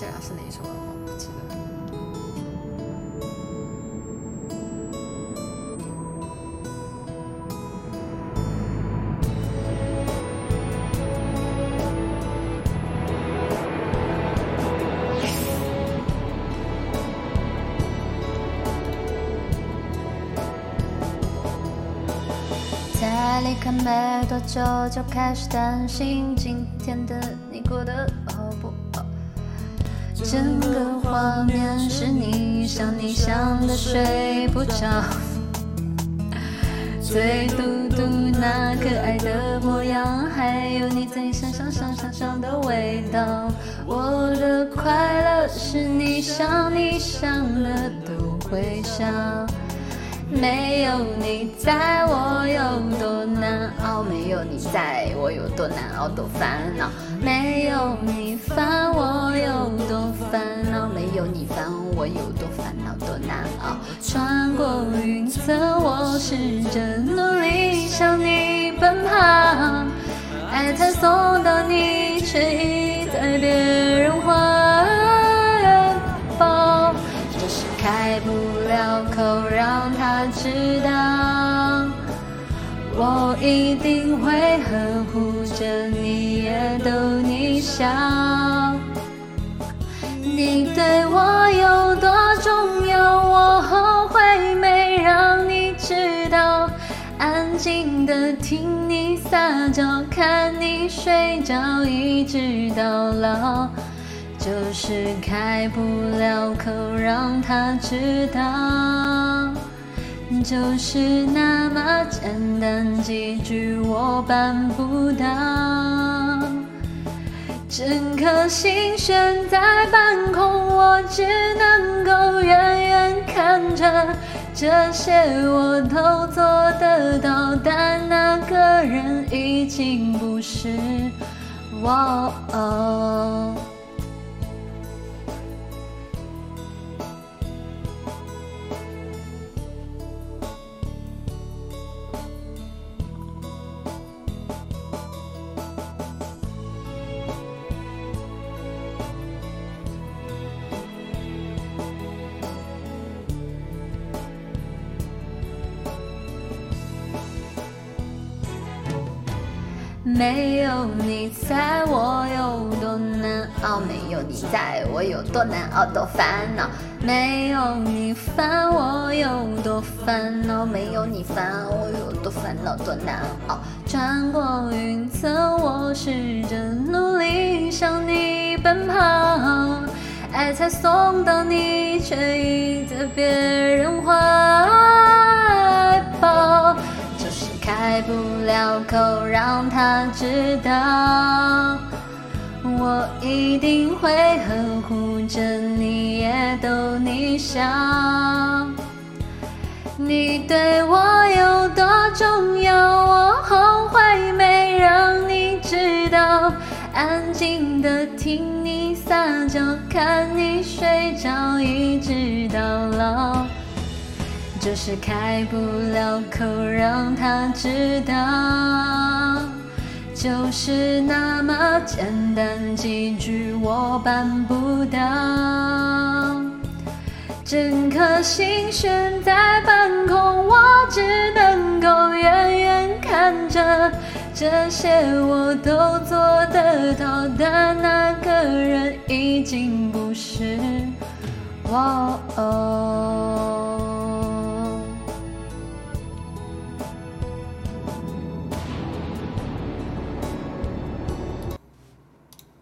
记得是哪一首了，我不记得。才离开没多久，就开始担心今天的你过得。整个画面是你想你想的睡不着，最嘟嘟那可爱的模样，还有你在身上上上上的味道。我的快乐是你想你想的都会笑。没有你在我有多，没有你在我有多难熬，多烦恼。没有你烦我有多烦恼，没有你烦我有多烦恼，多难熬。穿过云层，我试着努力向你奔跑，爱才送到你，却已在别人怀抱。就是开不了口，让他知道，我一定会呵护着你，也逗你笑。你对我有多重要，我后悔没让你知道。安静的听你撒娇，看你睡着，一直到老。就是开不了口，让他知道，就是那么简单几句我办不到。整颗心悬在半空，我只能够远远看着，这些我都做得到，但那个人已经不是我。没有你在我有多难熬，没有你在我有多难熬，多烦恼。没有你烦我有多烦恼，没有你烦我有多烦恼，多难熬。穿过云层，我试着努力向你奔跑，爱才送到你，却已在别人怀。开不了口，让他知道，我一定会呵护着你，也逗你笑。你对我有多重要，我后悔没让你知道。安静的听你撒娇，看你睡着，一直到老。就是开不了口，让他知道，就是那么简单几句我办不到。整颗心悬在半空，我只能够远远看着，这些我都做得到，但那个人已经不是我。哦